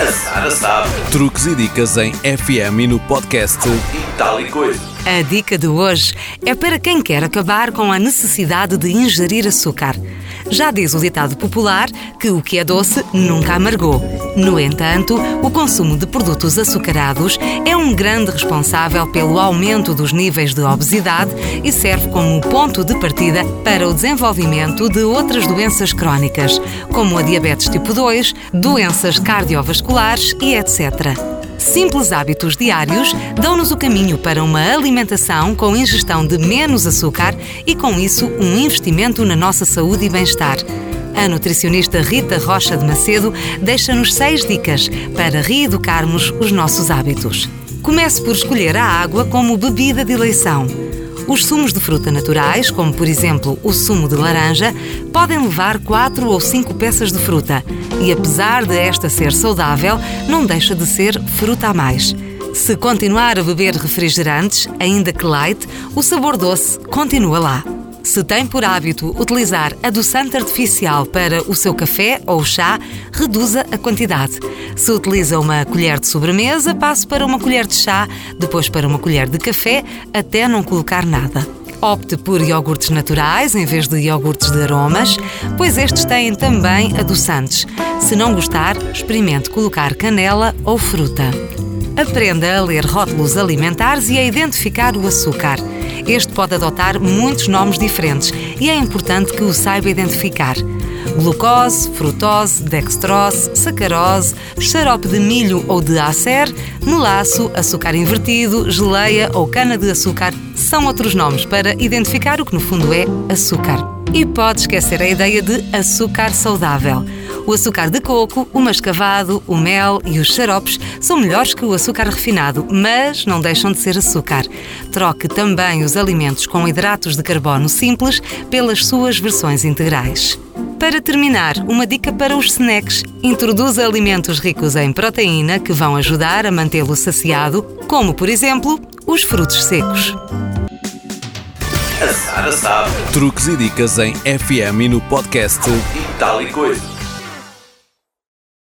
A Sara sabe. Truques e dicas em FM e no podcast tal e coisa. A dica de hoje é para quem quer acabar com a necessidade de ingerir açúcar. Já diz o ditado popular que o que é doce nunca amargou. No entanto, o consumo de produtos açucarados é um grande responsável pelo aumento dos níveis de obesidade e serve como ponto de partida para o desenvolvimento de outras doenças crónicas, como a diabetes tipo 2, doenças cardiovasculares e etc. Simples hábitos diários dão-nos o caminho para uma alimentação com ingestão de menos açúcar e, com isso, um investimento na nossa saúde e bem-estar. A nutricionista Rita Rocha de Macedo deixa-nos seis dicas para reeducarmos os nossos hábitos. Comece por escolher a água como bebida de eleição. Os sumos de fruta naturais, como por exemplo o sumo de laranja, podem levar 4 ou 5 peças de fruta e, apesar de esta ser saudável, não deixa de ser fruta a mais. Se continuar a beber refrigerantes, ainda que light, o sabor doce continua lá. Se tem por hábito utilizar adoçante artificial para o seu café ou chá, reduza a quantidade. Se utiliza uma colher de sobremesa, passe para uma colher de chá, depois para uma colher de café, até não colocar nada. Opte por iogurtes naturais em vez de iogurtes de aromas, pois estes têm também adoçantes. Se não gostar, experimente colocar canela ou fruta. Aprenda a ler rótulos alimentares e a identificar o açúcar. Este pode adotar muitos nomes diferentes e é importante que o saiba identificar. Glucose, frutose, dextrose, sacarose, xarope de milho ou de acer, melaço, açúcar invertido, geleia ou cana-de-açúcar são outros nomes para identificar o que no fundo é açúcar. E pode esquecer a ideia de açúcar saudável. O açúcar de coco, o mascavado, o mel e os xaropes são melhores que o açúcar refinado, mas não deixam de ser açúcar. Troque também os alimentos com hidratos de carbono simples pelas suas versões integrais. Para terminar, uma dica para os snacks. Introduza alimentos ricos em proteína que vão ajudar a mantê-lo saciado, como, por exemplo, os frutos secos. A Sara sabe. Truques e dicas em FM e no podcast E.